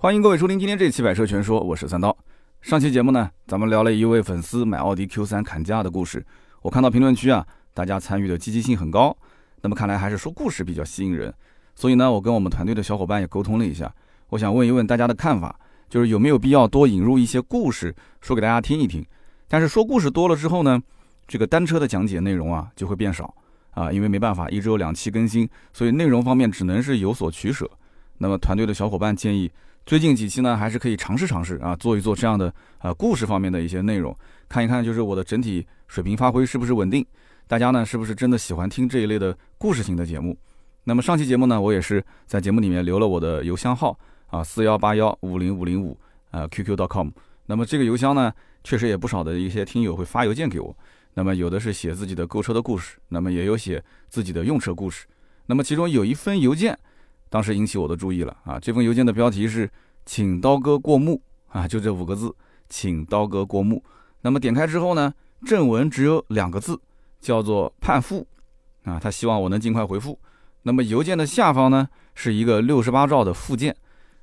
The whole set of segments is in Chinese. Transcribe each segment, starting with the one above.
欢迎各位收听今天这期《百车全说》，我是三刀。上期节目呢，咱们聊了一位粉丝买奥迪 Q3 砍价的故事。我看到评论区啊，大家参与的积极性很高。那么看来还是说故事比较吸引人。所以呢，我跟我们团队的小伙伴也沟通了一下，我想问一问大家的看法，就是有没有必要多引入一些故事，说给大家听一听。但是说故事多了之后呢，这个单车的讲解内容啊就会变少啊，因为没办法一周两期更新，所以内容方面只能是有所取舍。那么团队的小伙伴建议，最近几期呢还是可以尝试尝试啊，做一做这样的啊故事方面的一些内容，看一看就是我的整体水平发挥是不是稳定，大家呢是不是真的喜欢听这一类的故事型的节目？那么上期节目呢，我也是在节目里面留了我的邮箱号啊，四幺八幺五零五零五啊，qq.com。那么这个邮箱呢，确实也不少的一些听友会发邮件给我，那么有的是写自己的购车的故事，那么也有写自己的用车故事，那么其中有一封邮件。当时引起我的注意了啊！这封邮件的标题是“请刀哥过目”啊，就这五个字，“请刀哥过目”。那么点开之后呢，正文只有两个字，叫做“判复”啊，他希望我能尽快回复。那么邮件的下方呢，是一个六十八兆的附件。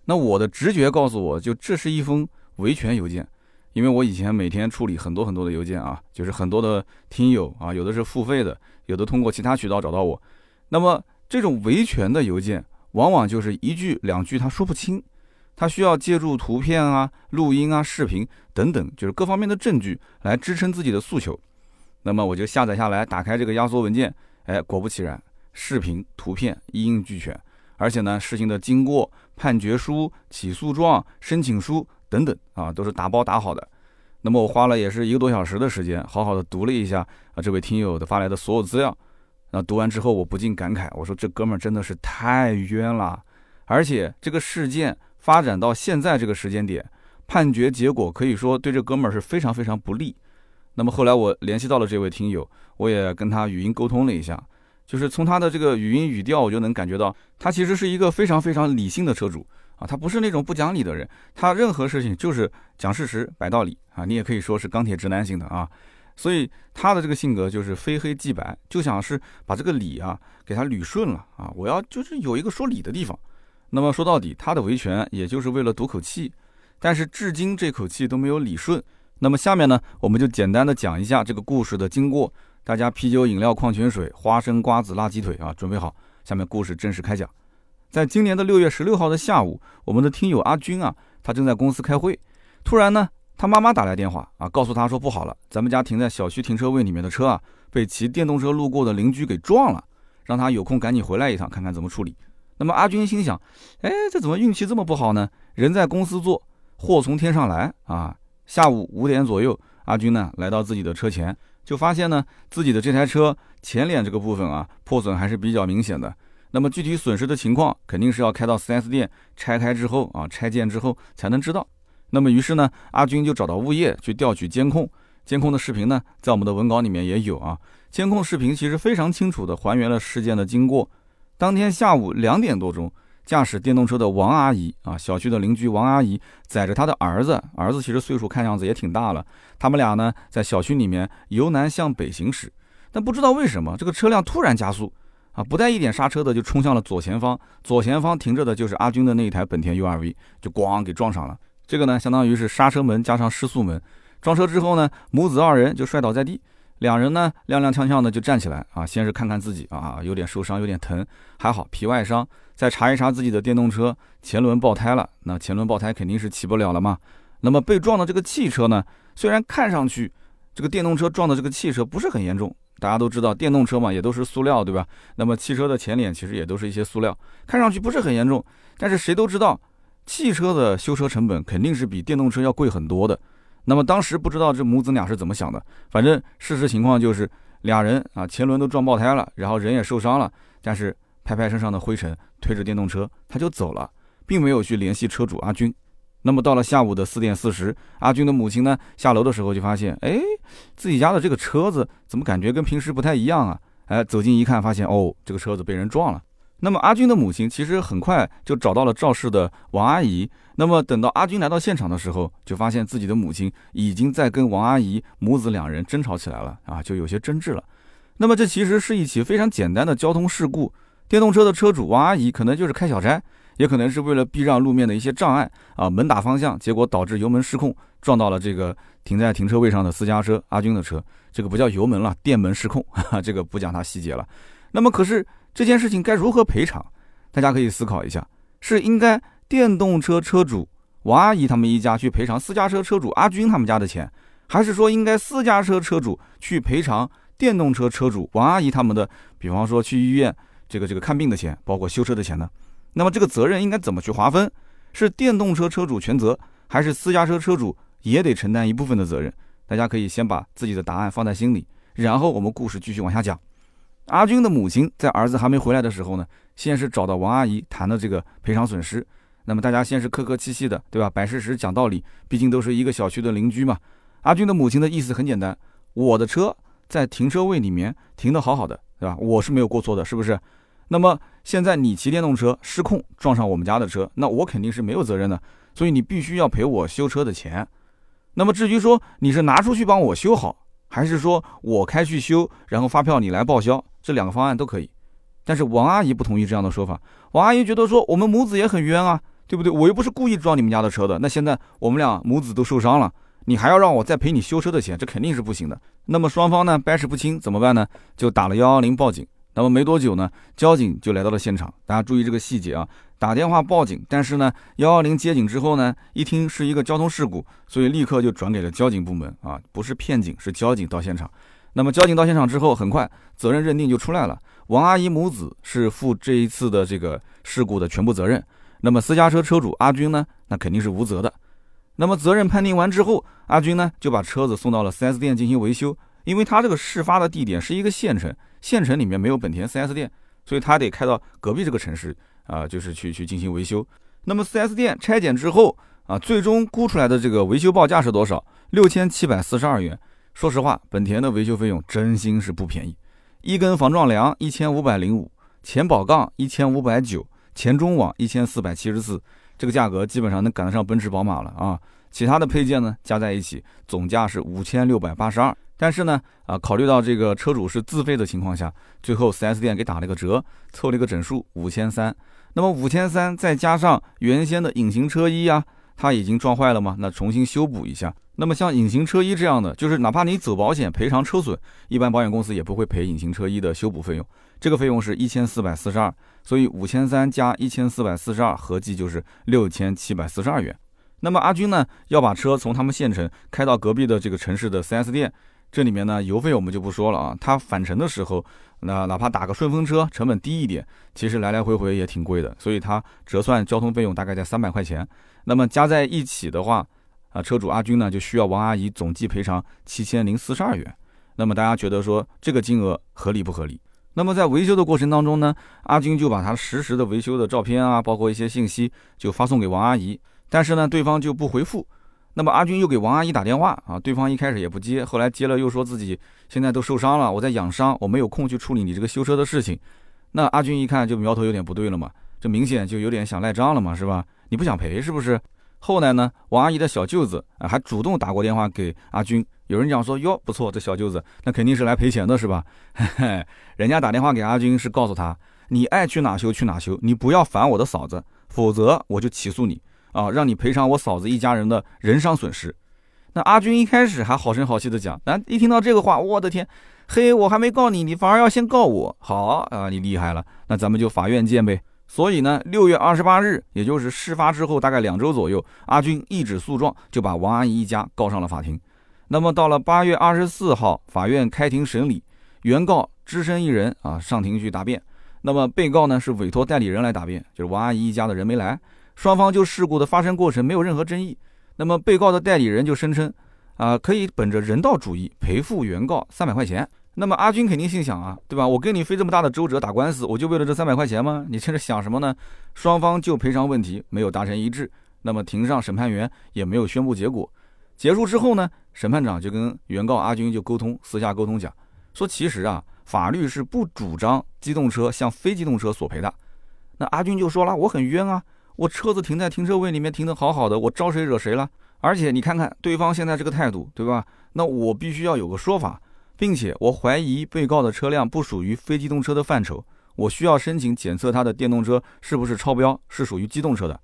那我的直觉告诉我就这是一封维权邮件，因为我以前每天处理很多很多的邮件啊，就是很多的听友啊，有的是付费的，有的通过其他渠道找到我。那么这种维权的邮件。往往就是一句两句他说不清，他需要借助图片啊、录音啊、视频等等，就是各方面的证据来支撑自己的诉求。那么我就下载下来，打开这个压缩文件，哎，果不其然，视频、图片一应俱全，而且呢，事情的经过、判决书、起诉状、申请书等等啊，都是打包打好的。那么我花了也是一个多小时的时间，好好的读了一下啊，这位听友的发来的所有资料。那读完之后，我不禁感慨，我说这哥们儿真的是太冤了，而且这个事件发展到现在这个时间点，判决结果可以说对这哥们儿是非常非常不利。那么后来我联系到了这位听友，我也跟他语音沟通了一下，就是从他的这个语音语调，我就能感觉到他其实是一个非常非常理性的车主啊，他不是那种不讲理的人，他任何事情就是讲事实、摆道理啊，你也可以说是钢铁直男型的啊。所以他的这个性格就是非黑即白，就想是把这个理啊给他捋顺了啊。我要就是有一个说理的地方。那么说到底，他的维权也就是为了赌口气，但是至今这口气都没有理顺。那么下面呢，我们就简单的讲一下这个故事的经过。大家啤酒、饮料、矿泉水、花生、瓜子、辣鸡腿啊，准备好，下面故事正式开讲。在今年的六月十六号的下午，我们的听友阿军啊，他正在公司开会，突然呢。他妈妈打来电话啊，告诉他说不好了，咱们家停在小区停车位里面的车啊，被骑电动车路过的邻居给撞了，让他有空赶紧回来一趟，看看怎么处理。那么阿军心想，哎，这怎么运气这么不好呢？人在公司做，祸从天上来啊！下午五点左右，阿军呢来到自己的车前，就发现呢自己的这台车前脸这个部分啊破损还是比较明显的。那么具体损失的情况，肯定是要开到 4S 店拆开之后啊拆件之后才能知道。那么于是呢，阿军就找到物业去调取监控，监控的视频呢，在我们的文稿里面也有啊。监控视频其实非常清楚的还原了事件的经过。当天下午两点多钟，驾驶电动车的王阿姨啊，小区的邻居王阿姨载着她的儿子，儿子其实岁数看样子也挺大了，他们俩呢在小区里面由南向北行驶，但不知道为什么这个车辆突然加速啊，不带一点刹车的就冲向了左前方，左前方停着的就是阿军的那一台本田 URV，就咣给撞上了。这个呢，相当于是刹车门加上失速门，撞车之后呢，母子二人就摔倒在地，两人呢踉踉跄跄的就站起来啊，先是看看自己啊，有点受伤，有点疼，还好皮外伤，再查一查自己的电动车前轮爆胎了，那前轮爆胎肯定是骑不了了嘛。那么被撞的这个汽车呢，虽然看上去这个电动车撞的这个汽车不是很严重，大家都知道电动车嘛也都是塑料对吧？那么汽车的前脸其实也都是一些塑料，看上去不是很严重，但是谁都知道。汽车的修车成本肯定是比电动车要贵很多的。那么当时不知道这母子俩是怎么想的，反正事实情况就是俩人啊前轮都撞爆胎了，然后人也受伤了，但是拍拍身上的灰尘，推着电动车他就走了，并没有去联系车主阿军。那么到了下午的四点四十，阿军的母亲呢下楼的时候就发现，哎，自己家的这个车子怎么感觉跟平时不太一样啊？哎，走近一看，发现哦，这个车子被人撞了。那么阿军的母亲其实很快就找到了肇事的王阿姨。那么等到阿军来到现场的时候，就发现自己的母亲已经在跟王阿姨母子两人争吵起来了啊，就有些争执了。那么这其实是一起非常简单的交通事故，电动车的车主王阿姨可能就是开小差，也可能是为了避让路面的一些障碍啊，猛打方向，结果导致油门失控，撞到了这个停在停车位上的私家车阿军的车。这个不叫油门了，电门失控，哈哈，这个不讲它细节了。那么可是这件事情该如何赔偿？大家可以思考一下，是应该电动车车主王阿姨他们一家去赔偿私家车车主阿军他们家的钱，还是说应该私家车车主去赔偿电动车车主王阿姨他们的，比方说去医院这个这个看病的钱，包括修车的钱呢？那么这个责任应该怎么去划分？是电动车车主全责，还是私家车车主也得承担一部分的责任？大家可以先把自己的答案放在心里，然后我们故事继续往下讲。阿军的母亲在儿子还没回来的时候呢，先是找到王阿姨谈的这个赔偿损失。那么大家先是客客气气的，对吧？摆事实讲道理，毕竟都是一个小区的邻居嘛。阿军的母亲的意思很简单：我的车在停车位里面停的好好的，对吧？我是没有过错的，是不是？那么现在你骑电动车失控撞上我们家的车，那我肯定是没有责任的，所以你必须要赔我修车的钱。那么至于说你是拿出去帮我修好，还是说我开去修，然后发票你来报销，这两个方案都可以。但是王阿姨不同意这样的说法，王阿姨觉得说我们母子也很冤啊，对不对？我又不是故意撞你们家的车的，那现在我们俩母子都受伤了，你还要让我再赔你修车的钱，这肯定是不行的。那么双方呢掰扯不清怎么办呢？就打了幺幺零报警。那么没多久呢，交警就来到了现场。大家注意这个细节啊，打电话报警，但是呢，幺幺零接警之后呢，一听是一个交通事故，所以立刻就转给了交警部门啊，不是骗警，是交警到现场。那么交警到现场之后，很快责任认定就出来了，王阿姨母子是负这一次的这个事故的全部责任。那么私家车车主阿军呢，那肯定是无责的。那么责任判定完之后，阿军呢就把车子送到了 4S 店进行维修，因为他这个事发的地点是一个县城。县城里面没有本田 4S 店，所以他得开到隔壁这个城市啊，就是去去进行维修。那么 4S 店拆检之后啊，最终估出来的这个维修报价是多少？六千七百四十二元。说实话，本田的维修费用真心是不便宜。一根防撞梁一千五百零五，前保杠一千五百九，前中网一千四百七十四，这个价格基本上能赶得上奔驰、宝马了啊。其他的配件呢，加在一起总价是五千六百八十二。但是呢，啊，考虑到这个车主是自费的情况下，最后 4S 店给打了个折，凑了一个整数五千三。那么五千三再加上原先的隐形车衣啊，它已经撞坏了嘛，那重新修补一下。那么像隐形车衣这样的，就是哪怕你走保险赔偿车损，一般保险公司也不会赔隐形车衣的修补费用。这个费用是一千四百四十二，所以五千三加一千四百四十二，合计就是六千七百四十二元。那么阿军呢，要把车从他们县城开到隔壁的这个城市的 4S 店。这里面呢，油费我们就不说了啊。他返程的时候，那哪怕打个顺风车，成本低一点，其实来来回回也挺贵的。所以他折算交通费用大概在三百块钱。那么加在一起的话，啊，车主阿军呢就需要王阿姨总计赔偿七千零四十二元。那么大家觉得说这个金额合理不合理？那么在维修的过程当中呢，阿军就把他实时的维修的照片啊，包括一些信息就发送给王阿姨，但是呢，对方就不回复。那么阿军又给王阿姨打电话啊，对方一开始也不接，后来接了又说自己现在都受伤了，我在养伤，我没有空去处理你这个修车的事情。那阿军一看就苗头有点不对了嘛，这明显就有点想赖账了嘛，是吧？你不想赔是不是？后来呢，王阿姨的小舅子还主动打过电话给阿军，有人讲说哟不错，这小舅子那肯定是来赔钱的是吧？嘿嘿，人家打电话给阿军是告诉他，你爱去哪修去哪修，你不要烦我的嫂子，否则我就起诉你。啊，让你赔偿我嫂子一家人的人伤损失。那阿军一开始还好声好气的讲，那一听到这个话，我的天，嘿，我还没告你，你反而要先告我，好啊，你厉害了，那咱们就法院见呗。所以呢，六月二十八日，也就是事发之后大概两周左右，阿军一纸诉状就把王阿姨一家告上了法庭。那么到了八月二十四号，法院开庭审理，原告只身一人啊上庭去答辩，那么被告呢是委托代理人来答辩，就是王阿姨一家的人没来。双方就事故的发生过程没有任何争议，那么被告的代理人就声称，啊，可以本着人道主义赔付原告三百块钱。那么阿军肯定心想啊，对吧？我跟你费这么大的周折打官司，我就为了这三百块钱吗？你这是想什么呢？双方就赔偿问题没有达成一致，那么庭上审判员也没有宣布结果。结束之后呢，审判长就跟原告阿军就沟通，私下沟通讲，说其实啊，法律是不主张机动车向非机动车索赔的。那阿军就说了，我很冤啊。我车子停在停车位里面停得好好的，我招谁惹谁了？而且你看看对方现在这个态度，对吧？那我必须要有个说法，并且我怀疑被告的车辆不属于非机动车的范畴，我需要申请检测他的电动车是不是超标，是属于机动车的。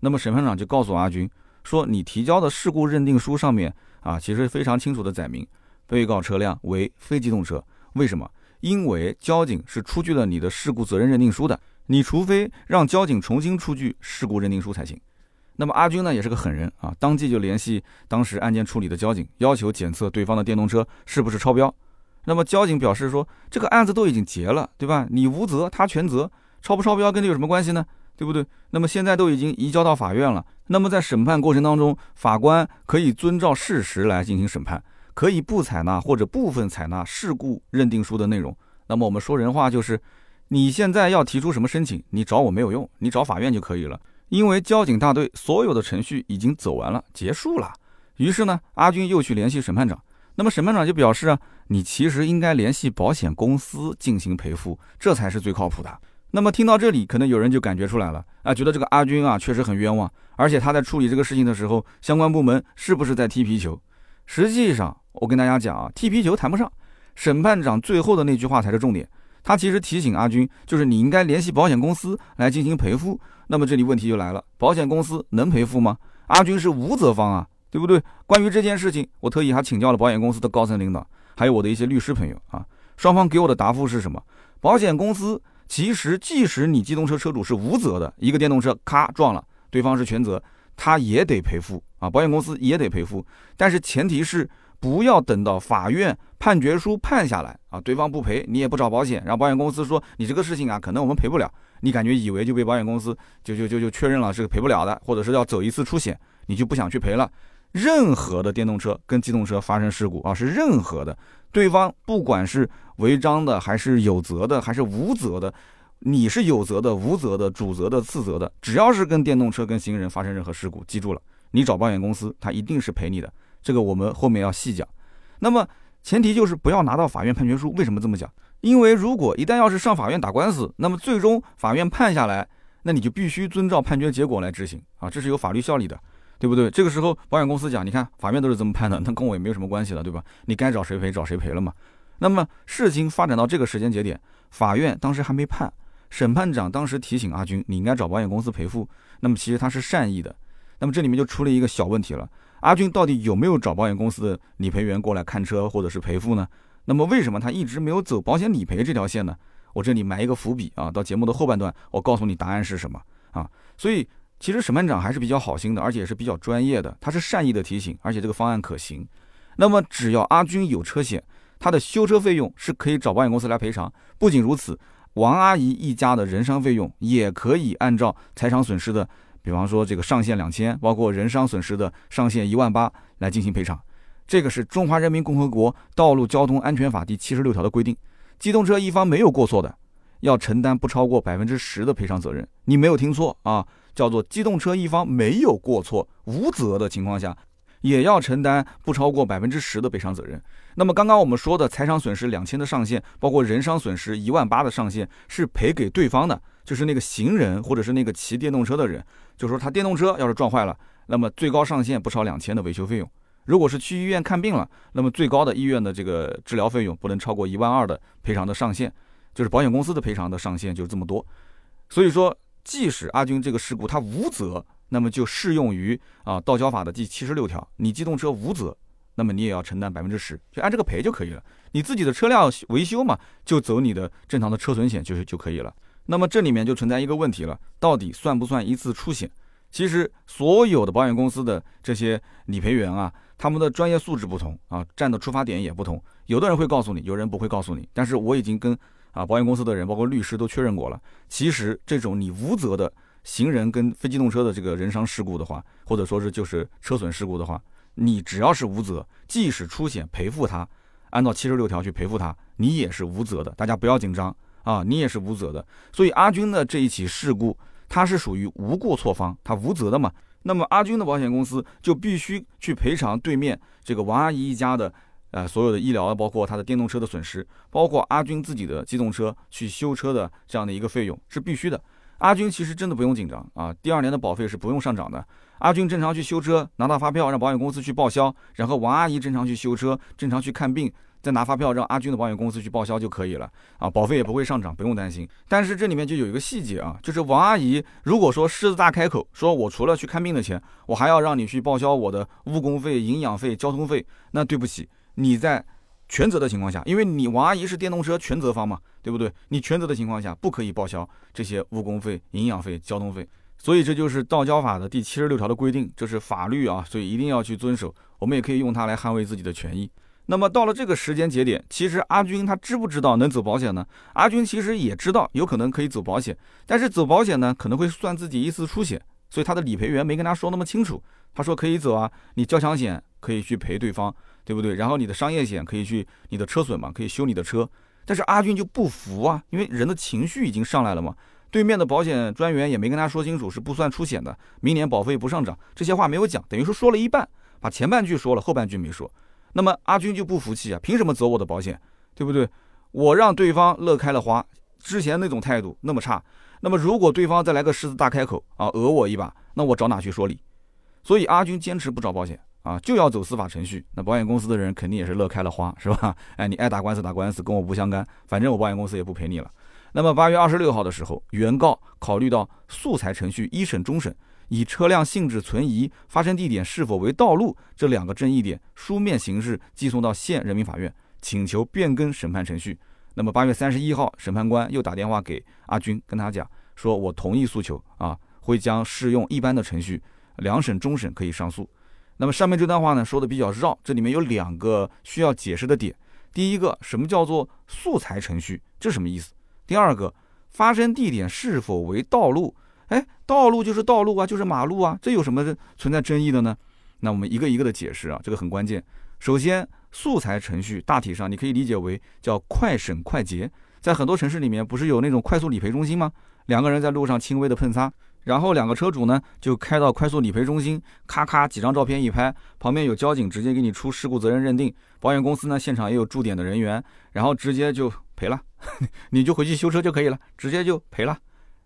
那么审判长就告诉阿军说，你提交的事故认定书上面啊，其实非常清楚的载明，被告车辆为非机动车。为什么？因为交警是出具了你的事故责任认定书的，你除非让交警重新出具事故认定书才行。那么阿军呢，也是个狠人啊，当即就联系当时案件处理的交警，要求检测对方的电动车是不是超标。那么交警表示说，这个案子都已经结了，对吧？你无责，他全责，超不超标跟这有什么关系呢？对不对？那么现在都已经移交到法院了，那么在审判过程当中，法官可以遵照事实来进行审判，可以不采纳或者部分采纳事故认定书的内容。那么我们说人话就是，你现在要提出什么申请，你找我没有用，你找法院就可以了。因为交警大队所有的程序已经走完了，结束了。于是呢，阿军又去联系审判长。那么审判长就表示啊，你其实应该联系保险公司进行赔付，这才是最靠谱的。那么听到这里，可能有人就感觉出来了啊，觉得这个阿军啊确实很冤枉，而且他在处理这个事情的时候，相关部门是不是在踢皮球？实际上，我跟大家讲啊，踢皮球谈不上，审判长最后的那句话才是重点。他其实提醒阿军，就是你应该联系保险公司来进行赔付。那么这里问题就来了，保险公司能赔付吗？阿军是无责方啊，对不对？关于这件事情，我特意还请教了保险公司的高层领导，还有我的一些律师朋友啊。双方给我的答复是什么？保险公司其实即使你机动车车主是无责的，一个电动车咔撞了，对方是全责，他也得赔付啊，保险公司也得赔付，但是前提是。不要等到法院判决书判下来啊，对方不赔，你也不找保险，然后保险公司说你这个事情啊，可能我们赔不了，你感觉以为就被保险公司就就就就确认了是赔不了的，或者是要走一次出险，你就不想去赔了。任何的电动车跟机动车发生事故啊，是任何的，对方不管是违章的还是有责的还是无责的，你是有责的、无责的、主责的、次责的，只要是跟电动车跟行人发生任何事故，记住了，你找保险公司，他一定是赔你的。这个我们后面要细讲，那么前提就是不要拿到法院判决书。为什么这么讲？因为如果一旦要是上法院打官司，那么最终法院判下来，那你就必须遵照判决结果来执行啊，这是有法律效力的，对不对？这个时候保险公司讲，你看法院都是这么判的，那跟我也没有什么关系了，对吧？你该找谁赔找谁赔了嘛。那么事情发展到这个时间节点，法院当时还没判，审判长当时提醒阿军，你应该找保险公司赔付。那么其实他是善意的，那么这里面就出了一个小问题了。阿军到底有没有找保险公司的理赔员过来看车或者是赔付呢？那么为什么他一直没有走保险理赔这条线呢？我这里埋一个伏笔啊，到节目的后半段，我告诉你答案是什么啊。所以其实审判长还是比较好心的，而且也是比较专业的，他是善意的提醒，而且这个方案可行。那么只要阿军有车险，他的修车费用是可以找保险公司来赔偿。不仅如此，王阿姨一家的人伤费用也可以按照财产损失的。比方说这个上限两千，包括人伤损失的上限一万八来进行赔偿，这个是中华人民共和国道路交通安全法第七十六条的规定。机动车一方没有过错的，要承担不超过百分之十的赔偿责任。你没有听错啊，叫做机动车一方没有过错、无责的情况下，也要承担不超过百分之十的赔偿责任。那么刚刚我们说的财产损失两千的上限，包括人伤损失一万八的上限，是赔给对方的，就是那个行人或者是那个骑电动车的人。就说他电动车要是撞坏了，那么最高上限不超两千的维修费用。如果是去医院看病了，那么最高的医院的这个治疗费用不能超过一万二的赔偿的上限，就是保险公司的赔偿的上限就是这么多。所以说，即使阿军这个事故他无责，那么就适用于啊道交法的第七十六条，你机动车无责，那么你也要承担百分之十，就按这个赔就可以了。你自己的车辆维修嘛，就走你的正常的车损险就就可以了。那么这里面就存在一个问题了，到底算不算一次出险？其实所有的保险公司的这些理赔员啊，他们的专业素质不同啊，站的出发点也不同。有的人会告诉你，有人不会告诉你。但是我已经跟啊保险公司的人，包括律师都确认过了。其实这种你。无责的行人跟非机动车的这个人伤事故的话，或者说是就是车损事故的话，你。只要是无责，即使出险赔付他，按照七十六条去赔付他，你。也是无责的。大家不要紧张。啊，你也是无责的，所以阿军的这一起事故，他是属于无过错方，他无责的嘛。那么阿军的保险公司就必须去赔偿对面这个王阿姨一家的，呃，所有的医疗，包括他的电动车的损失，包括阿军自己的机动车去修车的这样的一个费用是必须的。阿军其实真的不用紧张啊，第二年的保费是不用上涨的。阿军正常去修车，拿到发票让保险公司去报销，然后王阿姨正常去修车，正常去看病。再拿发票让阿军的保险公司去报销就可以了啊，保费也不会上涨，不用担心。但是这里面就有一个细节啊，就是王阿姨如果说狮子大开口，说我除了去看病的钱，我还要让你去报销我的误工费、营养费、交通费，那对不起，你在全责的情况下，因为你王阿姨是电动车全责方嘛，对不对？你全责的情况下不可以报销这些误工费、营养费、交通费。所以这就是道交法的第七十六条的规定，这是法律啊，所以一定要去遵守。我们也可以用它来捍卫自己的权益。那么到了这个时间节点，其实阿军他知不知道能走保险呢？阿军其实也知道有可能可以走保险，但是走保险呢可能会算自己一次出险，所以他的理赔员没跟他说那么清楚。他说可以走啊，你交强险可以去赔对方，对不对？然后你的商业险可以去你的车损嘛，可以修你的车。但是阿军就不服啊，因为人的情绪已经上来了嘛。对面的保险专员也没跟他说清楚，是不算出险的，明年保费不上涨，这些话没有讲，等于说说了一半，把前半句说了，后半句没说。那么阿军就不服气啊，凭什么走我的保险，对不对？我让对方乐开了花，之前那种态度那么差，那么如果对方再来个狮子大开口啊，讹我一把，那我找哪去说理？所以阿军坚持不找保险啊，就要走司法程序。那保险公司的人肯定也是乐开了花，是吧？哎，你爱打官司打官司，跟我不相干，反正我保险公司也不赔你了。那么八月二十六号的时候，原告考虑到诉裁程序一审、终审以车辆性质存疑、发生地点是否为道路这两个争议点，书面形式寄送到县人民法院，请求变更审判程序。那么八月三十一号，审判官又打电话给阿军，跟他讲说：“我同意诉求啊，会将适用一般的程序，两审、终审可以上诉。”那么上面这段话呢，说的比较绕，这里面有两个需要解释的点。第一个，什么叫做诉裁程序？这什么意思？第二个，发生地点是否为道路？哎，道路就是道路啊，就是马路啊，这有什么存在争议的呢？那我们一个一个的解释啊，这个很关键。首先，素材程序大体上你可以理解为叫快审快结，在很多城市里面不是有那种快速理赔中心吗？两个人在路上轻微的碰擦，然后两个车主呢就开到快速理赔中心，咔咔几张照片一拍，旁边有交警直接给你出事故责任认定，保险公司呢现场也有驻点的人员，然后直接就赔了。你就回去修车就可以了，直接就赔了，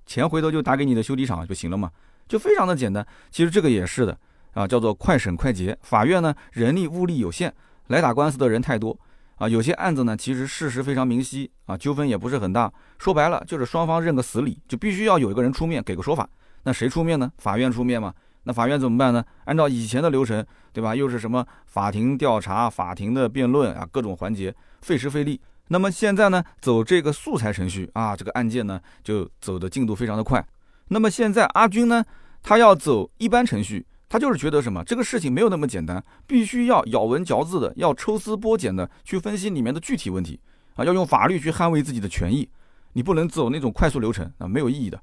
钱回头就打给你的修理厂就行了嘛，就非常的简单。其实这个也是的啊，叫做快审快结。法院呢人力物力有限，来打官司的人太多啊，有些案子呢其实事实非常明晰啊，纠纷也不是很大。说白了就是双方认个死理，就必须要有一个人出面给个说法。那谁出面呢？法院出面嘛。那法院怎么办呢？按照以前的流程，对吧？又是什么法庭调查、法庭的辩论啊，各种环节费时费力。那么现在呢，走这个素材程序啊，这个案件呢就走的进度非常的快。那么现在阿军呢，他要走一般程序，他就是觉得什么，这个事情没有那么简单，必须要咬文嚼字的，要抽丝剥茧的去分析里面的具体问题啊，要用法律去捍卫自己的权益，你不能走那种快速流程啊，没有意义的。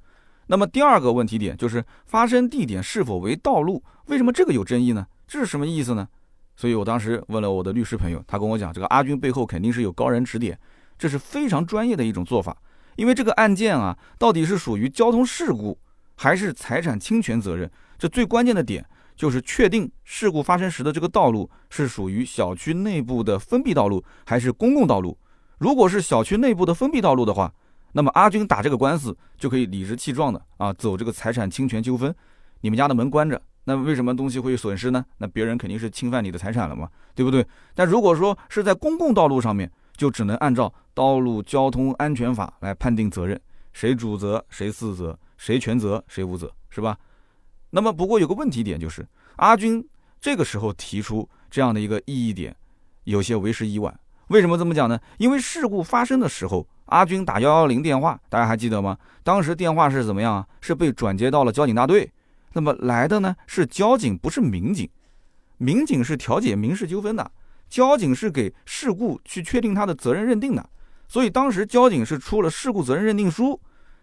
那么第二个问题点就是发生地点是否为道路，为什么这个有争议呢？这是什么意思呢？所以我当时问了我的律师朋友，他跟我讲，这个阿军背后肯定是有高人指点，这是非常专业的一种做法。因为这个案件啊，到底是属于交通事故还是财产侵权责任，这最关键的点就是确定事故发生时的这个道路是属于小区内部的封闭道路还是公共道路。如果是小区内部的封闭道路的话，那么阿军打这个官司就可以理直气壮的啊走这个财产侵权纠纷，你们家的门关着。那为什么东西会损失呢？那别人肯定是侵犯你的财产了嘛，对不对？但如果说是在公共道路上面，就只能按照《道路交通安全法》来判定责任，谁主责谁次责，谁全责谁无责，是吧？那么不过有个问题点就是，阿军这个时候提出这样的一个异议点，有些为时已晚。为什么这么讲呢？因为事故发生的时候，阿军打幺幺零电话，大家还记得吗？当时电话是怎么样啊？是被转接到了交警大队。那么来的呢是交警，不是民警。民警是调解民事纠纷的，交警是给事故去确定他的责任认定的。所以当时交警是出了事故责任认定书。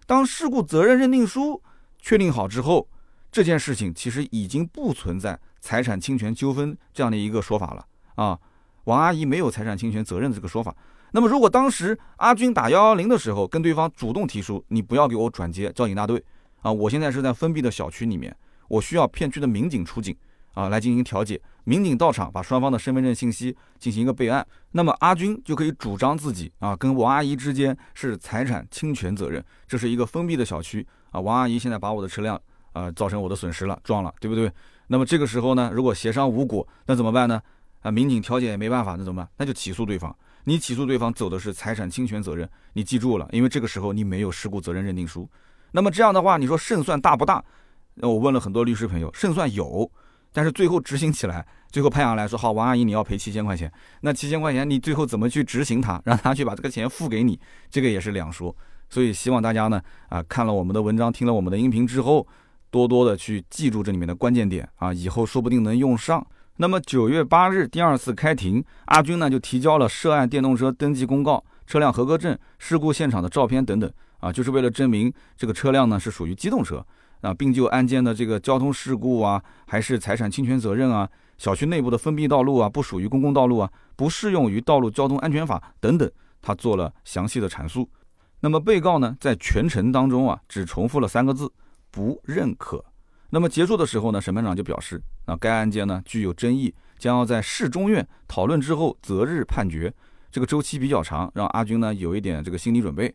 当事故责任认定书确定好之后，这件事情其实已经不存在财产侵权纠纷这样的一个说法了啊。王阿姨没有财产侵权责任这个说法。那么如果当时阿军打幺幺零的时候，跟对方主动提出，你不要给我转接交警大队。啊，我现在是在封闭的小区里面，我需要片区的民警出警啊，来进行调解。民警到场，把双方的身份证信息进行一个备案，那么阿军就可以主张自己啊，跟王阿姨之间是财产侵权责任。这是一个封闭的小区啊，王阿姨现在把我的车辆啊造成我的损失了，撞了，对不对？那么这个时候呢，如果协商无果，那怎么办呢？啊，民警调解也没办法，那怎么办？那就起诉对方。你起诉对方走的是财产侵权责任，你记住了，因为这个时候你没有事故责任认定书。那么这样的话，你说胜算大不大？那我问了很多律师朋友，胜算有，但是最后执行起来，最后判下来说好，王阿姨你要赔七千块钱，那七千块钱你最后怎么去执行它，让他去把这个钱付给你，这个也是两说。所以希望大家呢，啊，看了我们的文章，听了我们的音频之后，多多的去记住这里面的关键点啊，以后说不定能用上。那么九月八日第二次开庭，阿军呢就提交了涉案电动车登记公告、车辆合格证、事故现场的照片等等啊，就是为了证明这个车辆呢是属于机动车啊，并就案件的这个交通事故啊，还是财产侵权责任啊，小区内部的封闭道路啊，不属于公共道路啊，不适用于道路交通安全法等等，他做了详细的阐述。那么被告呢，在全程当中啊，只重复了三个字：不认可。那么结束的时候呢，审判长就表示，啊，该案件呢具有争议，将要在市中院讨论之后择日判决。这个周期比较长，让阿军呢有一点这个心理准备。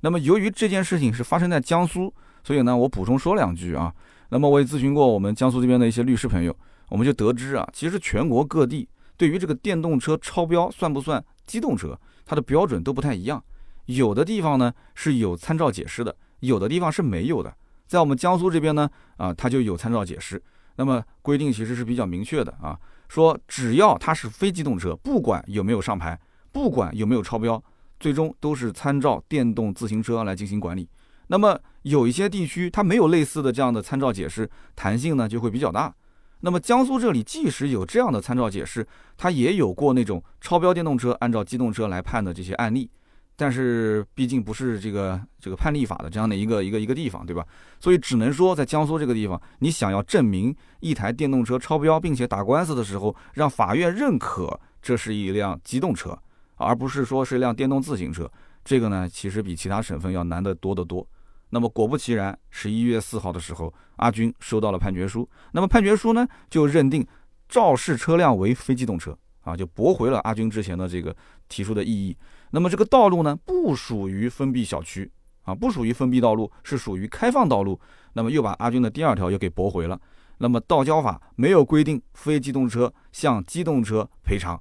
那么由于这件事情是发生在江苏，所以呢，我补充说两句啊。那么我也咨询过我们江苏这边的一些律师朋友，我们就得知啊，其实全国各地对于这个电动车超标算不算机动车，它的标准都不太一样。有的地方呢是有参照解释的，有的地方是没有的。在我们江苏这边呢，啊，它就有参照解释。那么规定其实是比较明确的啊，说只要它是非机动车，不管有没有上牌，不管有没有超标，最终都是参照电动自行车来进行管理。那么有一些地区它没有类似的这样的参照解释，弹性呢就会比较大。那么江苏这里即使有这样的参照解释，它也有过那种超标电动车按照机动车来判的这些案例。但是毕竟不是这个这个判例法的这样的一个一个一个地方，对吧？所以只能说在江苏这个地方，你想要证明一台电动车超标，并且打官司的时候让法院认可这是一辆机动车，而不是说是一辆电动自行车，这个呢其实比其他省份要难得多得多。那么果不其然，十一月四号的时候，阿军收到了判决书。那么判决书呢就认定肇事车辆为非机动车啊，就驳回了阿军之前的这个提出的异议。那么这个道路呢，不属于封闭小区啊，不属于封闭道路，是属于开放道路。那么又把阿军的第二条又给驳回了。那么道交法没有规定非机动车向机动车赔偿，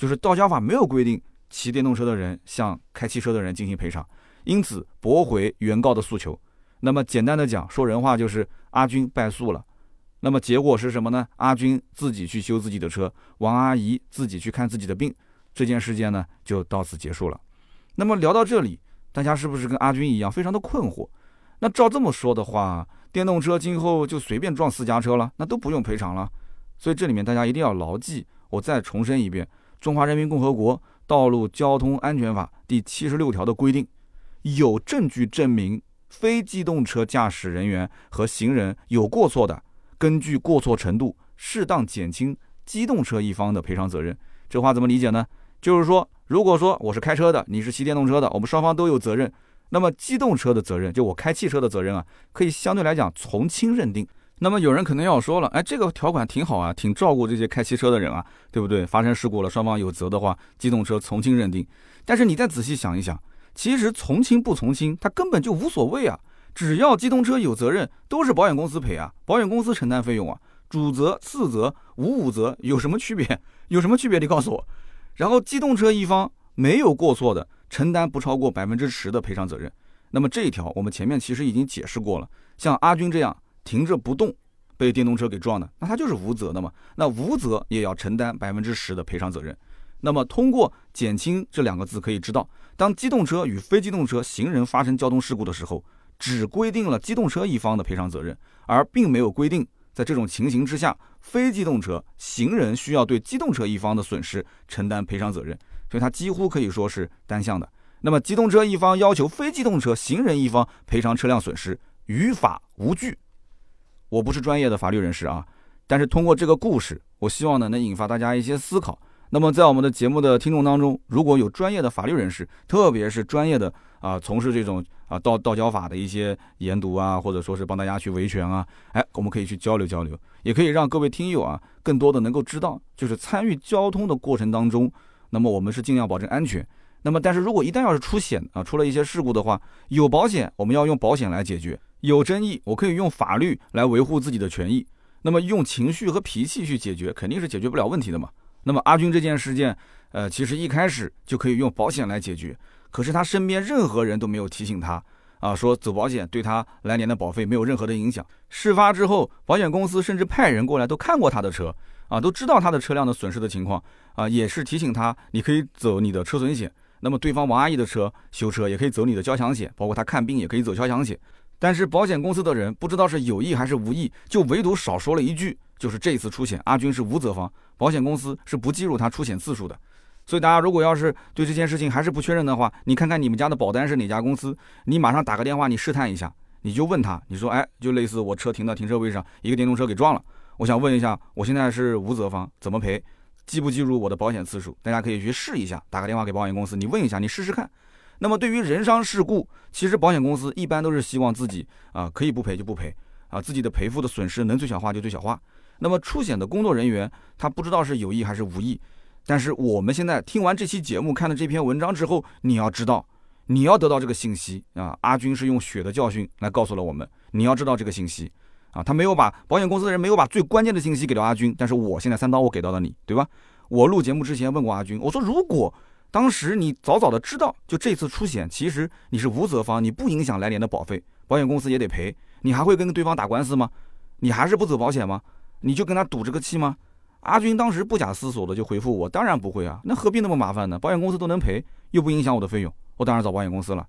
就是道交法没有规定骑电动车的人向开汽车的人进行赔偿，因此驳回原告的诉求。那么简单的讲，说人话就是阿军败诉了。那么结果是什么呢？阿军自己去修自己的车，王阿姨自己去看自己的病。这件事件呢就到此结束了。那么聊到这里，大家是不是跟阿军一样非常的困惑？那照这么说的话，电动车今后就随便撞私家车了，那都不用赔偿了。所以这里面大家一定要牢记，我再重申一遍：《中华人民共和国道路交通安全法》第七十六条的规定，有证据证明非机动车驾驶人员和行人有过错的，根据过错程度适当减轻机动车一方的赔偿责任。这话怎么理解呢？就是说，如果说我是开车的，你是骑电动车的，我们双方都有责任，那么机动车的责任，就我开汽车的责任啊，可以相对来讲从轻认定。那么有人可能要说了，哎，这个条款挺好啊，挺照顾这些开汽车的人啊，对不对？发生事故了，双方有责的话，机动车从轻认定。但是你再仔细想一想，其实从轻不从轻，它根本就无所谓啊，只要机动车有责任，都是保险公司赔啊，保险公司承担费用啊，主责、次责、五五责有什么区别？有什么区别？你告诉我。然后机动车一方没有过错的，承担不超过百分之十的赔偿责任。那么这一条我们前面其实已经解释过了。像阿军这样停着不动，被电动车给撞的，那他就是无责的嘛。那无责也要承担百分之十的赔偿责任。那么通过减轻这两个字可以知道，当机动车与非机动车行人发生交通事故的时候，只规定了机动车一方的赔偿责任，而并没有规定。在这种情形之下，非机动车行人需要对机动车一方的损失承担赔偿责任，所以它几乎可以说是单向的。那么机动车一方要求非机动车行人一方赔偿车辆损失，于法无据。我不是专业的法律人士啊，但是通过这个故事，我希望呢能引发大家一些思考。那么在我们的节目的听众当中，如果有专业的法律人士，特别是专业的啊从事这种。啊，道道交法的一些研读啊，或者说是帮大家去维权啊，哎，我们可以去交流交流，也可以让各位听友啊，更多的能够知道，就是参与交通的过程当中，那么我们是尽量保证安全。那么，但是如果一旦要是出险啊，出了一些事故的话，有保险，我们要用保险来解决；有争议，我可以用法律来维护自己的权益。那么用情绪和脾气去解决，肯定是解决不了问题的嘛。那么阿军这件事件，呃，其实一开始就可以用保险来解决，可是他身边任何人都没有提醒他。啊，说走保险对他来年的保费没有任何的影响。事发之后，保险公司甚至派人过来都看过他的车，啊，都知道他的车辆的损失的情况，啊，也是提醒他，你可以走你的车损险。那么对方王阿姨的车修车也可以走你的交强险，包括他看病也可以走交强险。但是保险公司的人不知道是有意还是无意，就唯独少说了一句，就是这次出险阿军是无责方，保险公司是不计入他出险次数的。所以大家如果要是对这件事情还是不确认的话，你看看你们家的保单是哪家公司，你马上打个电话，你试探一下，你就问他，你说，哎，就类似我车停到停车位上，一个电动车给撞了，我想问一下，我现在是无责方，怎么赔？记不记入我的保险次数？大家可以去试一下，打个电话给保险公司，你问一下，你试试看。那么对于人伤事故，其实保险公司一般都是希望自己啊可以不赔就不赔啊，自己的赔付的损失能最小化就最小化。那么出险的工作人员，他不知道是有意还是无意。但是我们现在听完这期节目，看了这篇文章之后，你要知道，你要得到这个信息啊！阿军是用血的教训来告诉了我们，你要知道这个信息啊！他没有把保险公司的人没有把最关键的信息给到阿军，但是我现在三刀我给到了你，对吧？我录节目之前问过阿军，我说如果当时你早早的知道，就这次出险，其实你是无责方，你不影响来年的保费，保险公司也得赔，你还会跟对方打官司吗？你还是不走保险吗？你就跟他赌这个气吗？阿军当时不假思索的就回复我：“当然不会啊，那何必那么麻烦呢？保险公司都能赔，又不影响我的费用，我当然找保险公司了。”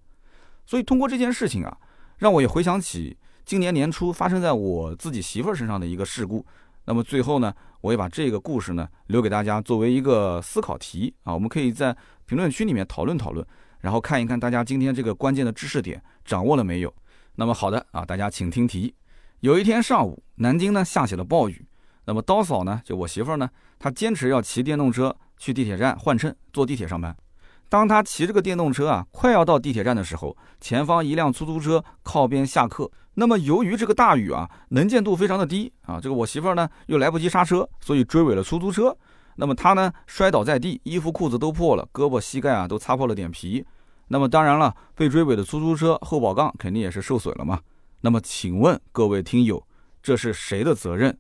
所以通过这件事情啊，让我也回想起今年年初发生在我自己媳妇儿身上的一个事故。那么最后呢，我也把这个故事呢留给大家作为一个思考题啊，我们可以在评论区里面讨论讨论，然后看一看大家今天这个关键的知识点掌握了没有。那么好的啊，大家请听题：有一天上午，南京呢下起了暴雨。那么刀嫂呢？就我媳妇儿呢，她坚持要骑电动车去地铁站换乘，坐地铁上班。当他骑这个电动车啊，快要到地铁站的时候，前方一辆出租车靠边下客。那么由于这个大雨啊，能见度非常的低啊，这个我媳妇儿呢又来不及刹车，所以追尾了出租车。那么她呢摔倒在地，衣服裤子都破了，胳膊膝盖啊都擦破了点皮。那么当然了，被追尾的出租车后保杠肯定也是受损了嘛。那么请问各位听友，这是谁的责任？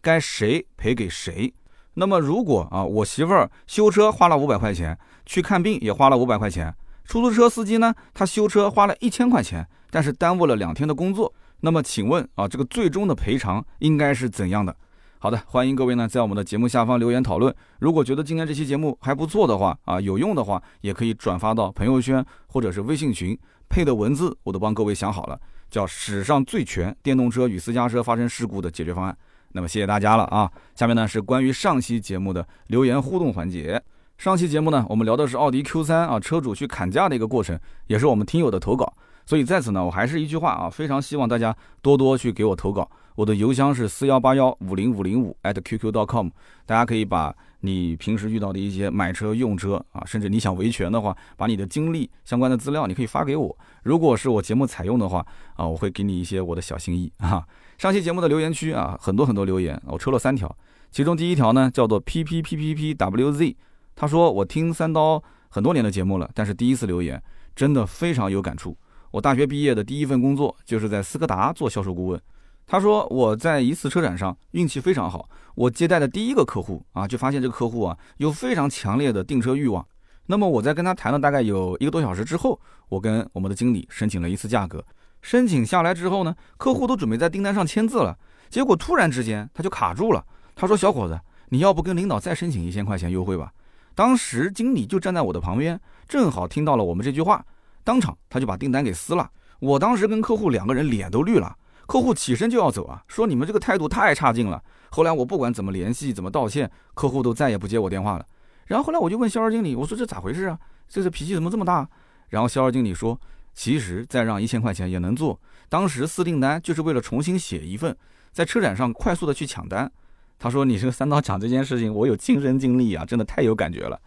该谁赔给谁？那么如果啊，我媳妇儿修车花了五百块钱，去看病也花了五百块钱，出租车司机呢，他修车花了一千块钱，但是耽误了两天的工作。那么请问啊，这个最终的赔偿应该是怎样的？好的，欢迎各位呢在我们的节目下方留言讨论。如果觉得今天这期节目还不错的话啊，有用的话，也可以转发到朋友圈或者是微信群，配的文字我都帮各位想好了，叫史上最全电动车与私家车发生事故的解决方案。那么谢谢大家了啊！下面呢是关于上期节目的留言互动环节。上期节目呢，我们聊的是奥迪 Q3 啊，车主去砍价的一个过程，也是我们听友的投稿。所以在此呢，我还是一句话啊，非常希望大家多多去给我投稿。我的邮箱是四幺八幺五零五零五 at qq dot com，大家可以把你平时遇到的一些买车用车啊，甚至你想维权的话，把你的经历相关的资料，你可以发给我。如果是我节目采用的话啊，我会给你一些我的小心意啊。上期节目的留言区啊，很多很多留言，我抽了三条。其中第一条呢，叫做 P P P P P W Z，他说我听三刀很多年的节目了，但是第一次留言，真的非常有感触。我大学毕业的第一份工作就是在斯柯达做销售顾问。他说我在一次车展上运气非常好，我接待的第一个客户啊，就发现这个客户啊有非常强烈的订车欲望。那么我在跟他谈了大概有一个多小时之后，我跟我们的经理申请了一次价格。申请下来之后呢，客户都准备在订单上签字了，结果突然之间他就卡住了。他说：“小伙子，你要不跟领导再申请一千块钱优惠吧？”当时经理就站在我的旁边，正好听到了我们这句话，当场他就把订单给撕了。我当时跟客户两个人脸都绿了，客户起身就要走啊，说你们这个态度太差劲了。后来我不管怎么联系，怎么道歉，客户都再也不接我电话了。然后后来我就问销售经理，我说这咋回事啊？这这脾气怎么这么大？然后销售经理说。其实再让一千块钱也能做。当时撕订单就是为了重新写一份，在车展上快速的去抢单。他说：“你这个三刀讲这件事情，我有亲身经历啊，真的太有感觉了。”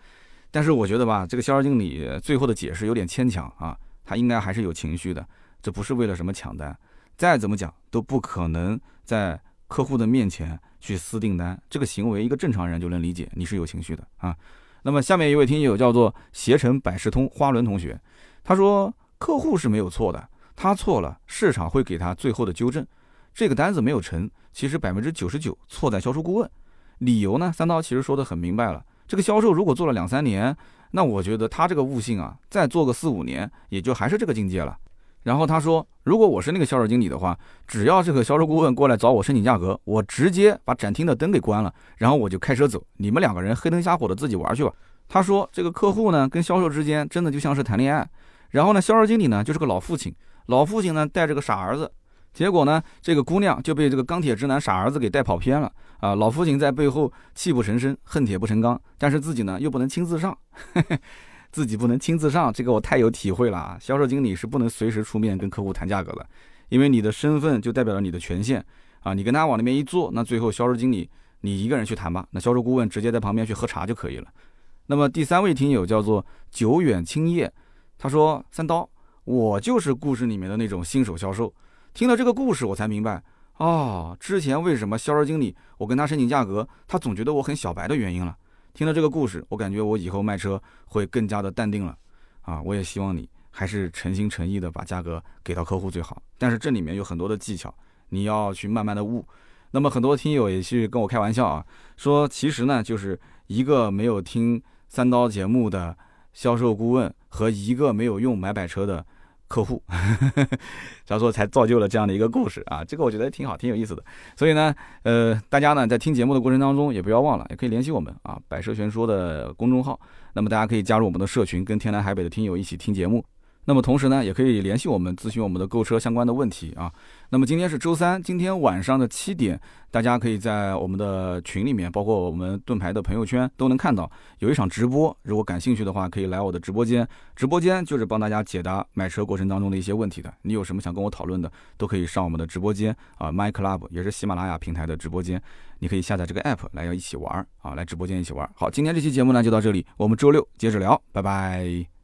但是我觉得吧，这个销售经理最后的解释有点牵强啊，他应该还是有情绪的。这不是为了什么抢单，再怎么讲都不可能在客户的面前去撕订单。这个行为一个正常人就能理解，你是有情绪的啊。那么下面一位听友叫做携程百事通花轮同学，他说。客户是没有错的，他错了，市场会给他最后的纠正。这个单子没有成，其实百分之九十九错在销售顾问。理由呢，三刀其实说的很明白了。这个销售如果做了两三年，那我觉得他这个悟性啊，再做个四五年，也就还是这个境界了。然后他说，如果我是那个销售经理的话，只要这个销售顾问过来找我申请价格，我直接把展厅的灯给关了，然后我就开车走，你们两个人黑灯瞎火的自己玩去吧。他说，这个客户呢跟销售之间真的就像是谈恋爱，然后呢，销售经理呢就是个老父亲，老父亲呢带着个傻儿子。结果呢，这个姑娘就被这个钢铁直男傻儿子给带跑偏了啊！老父亲在背后泣不成声，恨铁不成钢，但是自己呢又不能亲自上，自己不能亲自上，这个我太有体会了啊！销售经理是不能随时出面跟客户谈价格的，因为你的身份就代表了你的权限啊！你跟他往那边一坐，那最后销售经理你一个人去谈吧，那销售顾问直接在旁边去喝茶就可以了。那么第三位听友叫做久远青叶，他说：“三刀，我就是故事里面的那种新手销售。”听了这个故事，我才明白哦，之前为什么销售经理我跟他申请价格，他总觉得我很小白的原因了。听了这个故事，我感觉我以后卖车会更加的淡定了。啊，我也希望你还是诚心诚意的把价格给到客户最好。但是这里面有很多的技巧，你要去慢慢的悟。那么很多听友也去跟我开玩笑啊，说其实呢，就是一个没有听三刀节目的销售顾问和一个没有用买百车的。客户，所以说才造就了这样的一个故事啊，这个我觉得挺好，挺有意思的。所以呢，呃，大家呢在听节目的过程当中，也不要忘了，也可以联系我们啊，百车全说的公众号。那么大家可以加入我们的社群，跟天南海北的听友一起听节目。那么同时呢，也可以联系我们咨询我们的购车相关的问题啊。那么今天是周三，今天晚上的七点，大家可以在我们的群里面，包括我们盾牌的朋友圈都能看到有一场直播。如果感兴趣的话，可以来我的直播间。直播间就是帮大家解答买车过程当中的一些问题的。你有什么想跟我讨论的，都可以上我们的直播间啊，My Club 也是喜马拉雅平台的直播间，你可以下载这个 app 来要一起玩啊，来直播间一起玩。好，今天这期节目呢就到这里，我们周六接着聊，拜拜。